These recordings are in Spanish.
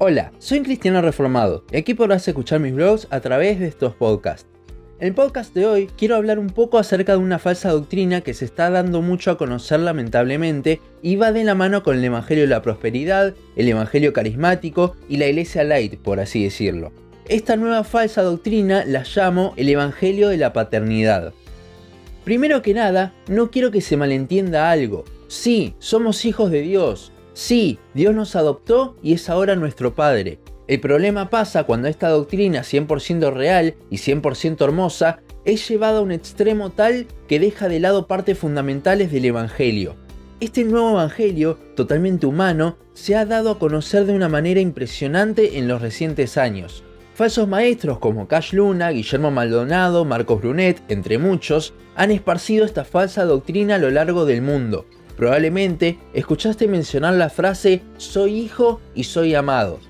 Hola, soy un cristiano reformado y aquí podrás escuchar mis blogs a través de estos podcasts. En el podcast de hoy quiero hablar un poco acerca de una falsa doctrina que se está dando mucho a conocer lamentablemente y va de la mano con el Evangelio de la Prosperidad, el Evangelio Carismático y la Iglesia Light, por así decirlo. Esta nueva falsa doctrina la llamo el Evangelio de la Paternidad. Primero que nada, no quiero que se malentienda algo. Sí, somos hijos de Dios, Sí, Dios nos adoptó y es ahora nuestro Padre. El problema pasa cuando esta doctrina 100% real y 100% hermosa es llevada a un extremo tal que deja de lado partes fundamentales del Evangelio. Este nuevo Evangelio, totalmente humano, se ha dado a conocer de una manera impresionante en los recientes años. Falsos maestros como Cash Luna, Guillermo Maldonado, Marcos Brunet, entre muchos, han esparcido esta falsa doctrina a lo largo del mundo, Probablemente escuchaste mencionar la frase soy hijo y soy amado.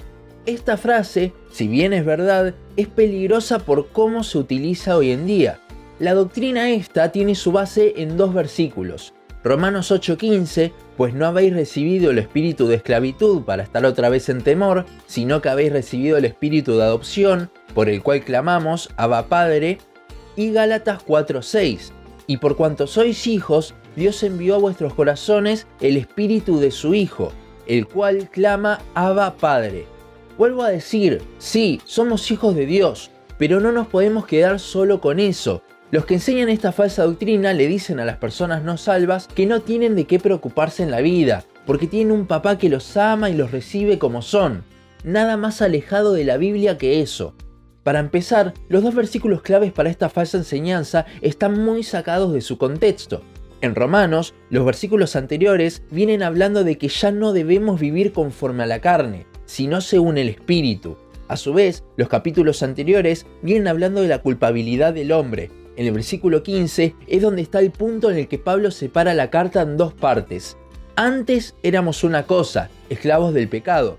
Esta frase, si bien es verdad, es peligrosa por cómo se utiliza hoy en día. La doctrina esta tiene su base en dos versículos. Romanos 8:15, pues no habéis recibido el espíritu de esclavitud para estar otra vez en temor, sino que habéis recibido el espíritu de adopción, por el cual clamamos, Abba Padre, y Gálatas 4:6, y por cuanto sois hijos, Dios envió a vuestros corazones el espíritu de su Hijo, el cual clama Abba Padre. Vuelvo a decir, sí, somos hijos de Dios, pero no nos podemos quedar solo con eso. Los que enseñan esta falsa doctrina le dicen a las personas no salvas que no tienen de qué preocuparse en la vida, porque tienen un papá que los ama y los recibe como son. Nada más alejado de la Biblia que eso. Para empezar, los dos versículos claves para esta falsa enseñanza están muy sacados de su contexto. En Romanos, los versículos anteriores vienen hablando de que ya no debemos vivir conforme a la carne, sino según el Espíritu. A su vez, los capítulos anteriores vienen hablando de la culpabilidad del hombre. En el versículo 15 es donde está el punto en el que Pablo separa la carta en dos partes. Antes éramos una cosa, esclavos del pecado,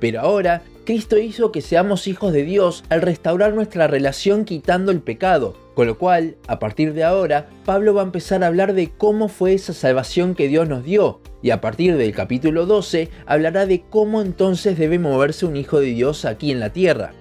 pero ahora Cristo hizo que seamos hijos de Dios al restaurar nuestra relación quitando el pecado, con lo cual, a partir de ahora, Pablo va a empezar a hablar de cómo fue esa salvación que Dios nos dio, y a partir del capítulo 12 hablará de cómo entonces debe moverse un hijo de Dios aquí en la tierra.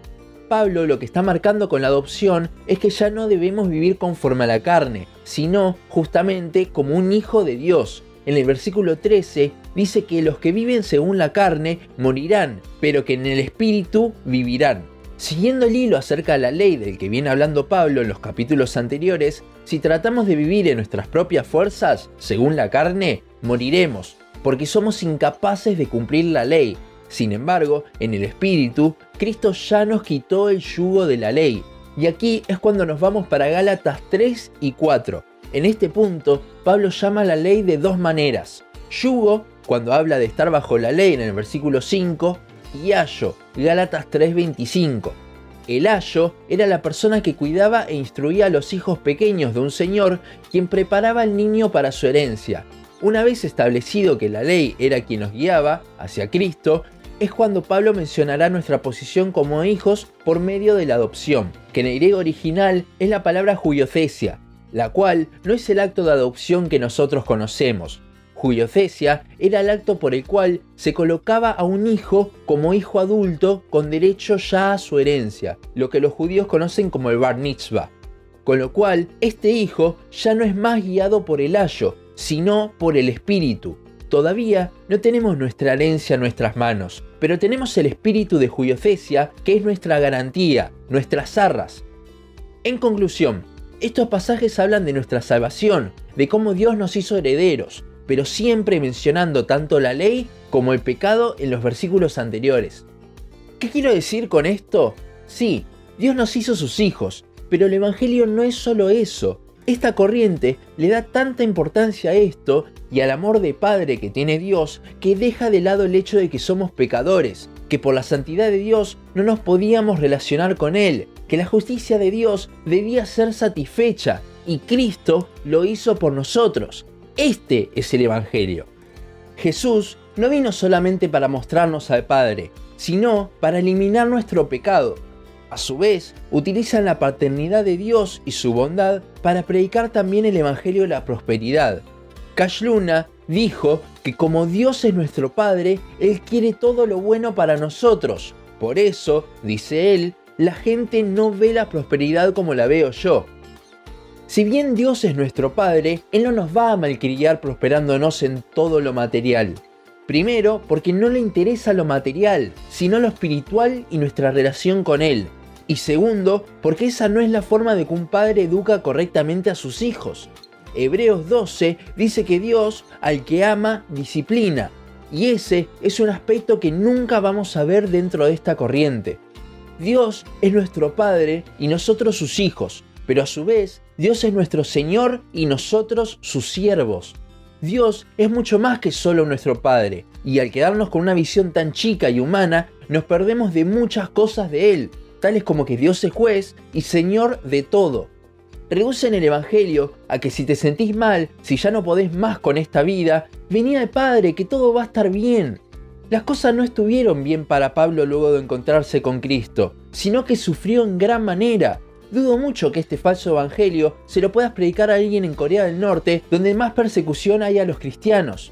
Pablo lo que está marcando con la adopción es que ya no debemos vivir conforme a la carne, sino justamente como un hijo de Dios, en el versículo 13 dice que los que viven según la carne morirán, pero que en el espíritu vivirán. Siguiendo el hilo acerca de la ley del que viene hablando Pablo en los capítulos anteriores, si tratamos de vivir en nuestras propias fuerzas, según la carne, moriremos, porque somos incapaces de cumplir la ley. Sin embargo, en el Espíritu, Cristo ya nos quitó el yugo de la ley. Y aquí es cuando nos vamos para Gálatas 3 y 4, en este punto, Pablo llama a la ley de dos maneras. Yugo, cuando habla de estar bajo la ley en el versículo 5, y ayo, Gálatas 3:25. El ayo era la persona que cuidaba e instruía a los hijos pequeños de un señor, quien preparaba al niño para su herencia. Una vez establecido que la ley era quien nos guiaba hacia Cristo, es cuando Pablo mencionará nuestra posición como hijos por medio de la adopción, que en el griego original es la palabra juiocesia, la cual no es el acto de adopción que nosotros conocemos. Juiocesia era el acto por el cual se colocaba a un hijo como hijo adulto con derecho ya a su herencia, lo que los judíos conocen como el bar mitzvah. Con lo cual, este hijo ya no es más guiado por el ayo, sino por el espíritu. Todavía no tenemos nuestra herencia en nuestras manos, pero tenemos el espíritu de Juiocesia, que es nuestra garantía, nuestras arras. En conclusión, estos pasajes hablan de nuestra salvación, de cómo Dios nos hizo herederos, pero siempre mencionando tanto la ley como el pecado en los versículos anteriores. ¿Qué quiero decir con esto? Sí, Dios nos hizo sus hijos, pero el Evangelio no es solo eso. Esta corriente le da tanta importancia a esto y al amor de Padre que tiene Dios que deja de lado el hecho de que somos pecadores, que por la santidad de Dios no nos podíamos relacionar con Él, que la justicia de Dios debía ser satisfecha y Cristo lo hizo por nosotros. Este es el Evangelio. Jesús no vino solamente para mostrarnos al Padre, sino para eliminar nuestro pecado. A su vez, utilizan la paternidad de Dios y su bondad para predicar también el Evangelio de la prosperidad. Cash Luna dijo que como Dios es nuestro Padre, Él quiere todo lo bueno para nosotros. Por eso, dice Él, la gente no ve la prosperidad como la veo yo. Si bien Dios es nuestro Padre, Él no nos va a malcriar prosperándonos en todo lo material. Primero, porque no le interesa lo material, sino lo espiritual y nuestra relación con Él. Y segundo, porque esa no es la forma de que un padre educa correctamente a sus hijos. Hebreos 12 dice que Dios al que ama disciplina. Y ese es un aspecto que nunca vamos a ver dentro de esta corriente. Dios es nuestro Padre y nosotros sus hijos, pero a su vez Dios es nuestro Señor y nosotros sus siervos. Dios es mucho más que solo nuestro Padre, y al quedarnos con una visión tan chica y humana, nos perdemos de muchas cosas de Él, tales como que Dios es juez y Señor de todo. en el Evangelio a que si te sentís mal, si ya no podés más con esta vida, venía al Padre, que todo va a estar bien. Las cosas no estuvieron bien para Pablo luego de encontrarse con Cristo, sino que sufrió en gran manera. Dudo mucho que este falso evangelio se lo puedas predicar a alguien en Corea del Norte, donde más persecución hay a los cristianos.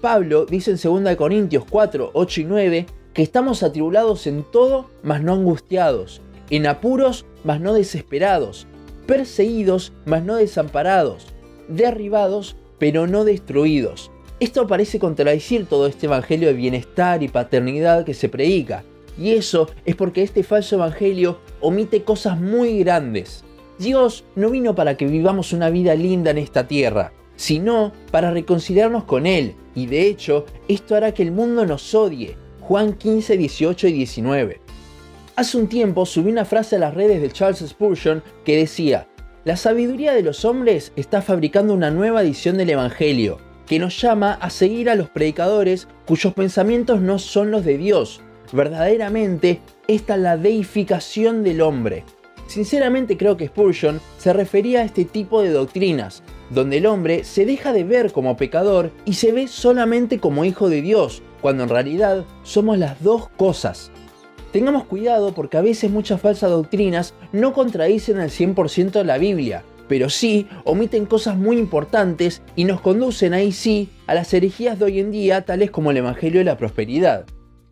Pablo dice en 2 Corintios 4, 8 y 9 que estamos atribulados en todo, mas no angustiados, en apuros, mas no desesperados, perseguidos, mas no desamparados, derribados, pero no destruidos. Esto parece contradecir todo este evangelio de bienestar y paternidad que se predica, y eso es porque este falso evangelio omite cosas muy grandes. Dios no vino para que vivamos una vida linda en esta tierra, sino para reconciliarnos con Él, y de hecho esto hará que el mundo nos odie, Juan 15, 18 y 19. Hace un tiempo subí una frase a las redes de Charles Spurgeon que decía, la sabiduría de los hombres está fabricando una nueva edición del Evangelio, que nos llama a seguir a los predicadores cuyos pensamientos no son los de Dios. Verdaderamente, esta es la deificación del hombre. Sinceramente creo que Spurgeon se refería a este tipo de doctrinas, donde el hombre se deja de ver como pecador y se ve solamente como hijo de Dios, cuando en realidad somos las dos cosas. Tengamos cuidado porque a veces muchas falsas doctrinas no contradicen al 100% la Biblia, pero sí omiten cosas muy importantes y nos conducen ahí sí a las herejías de hoy en día tales como el Evangelio de la Prosperidad.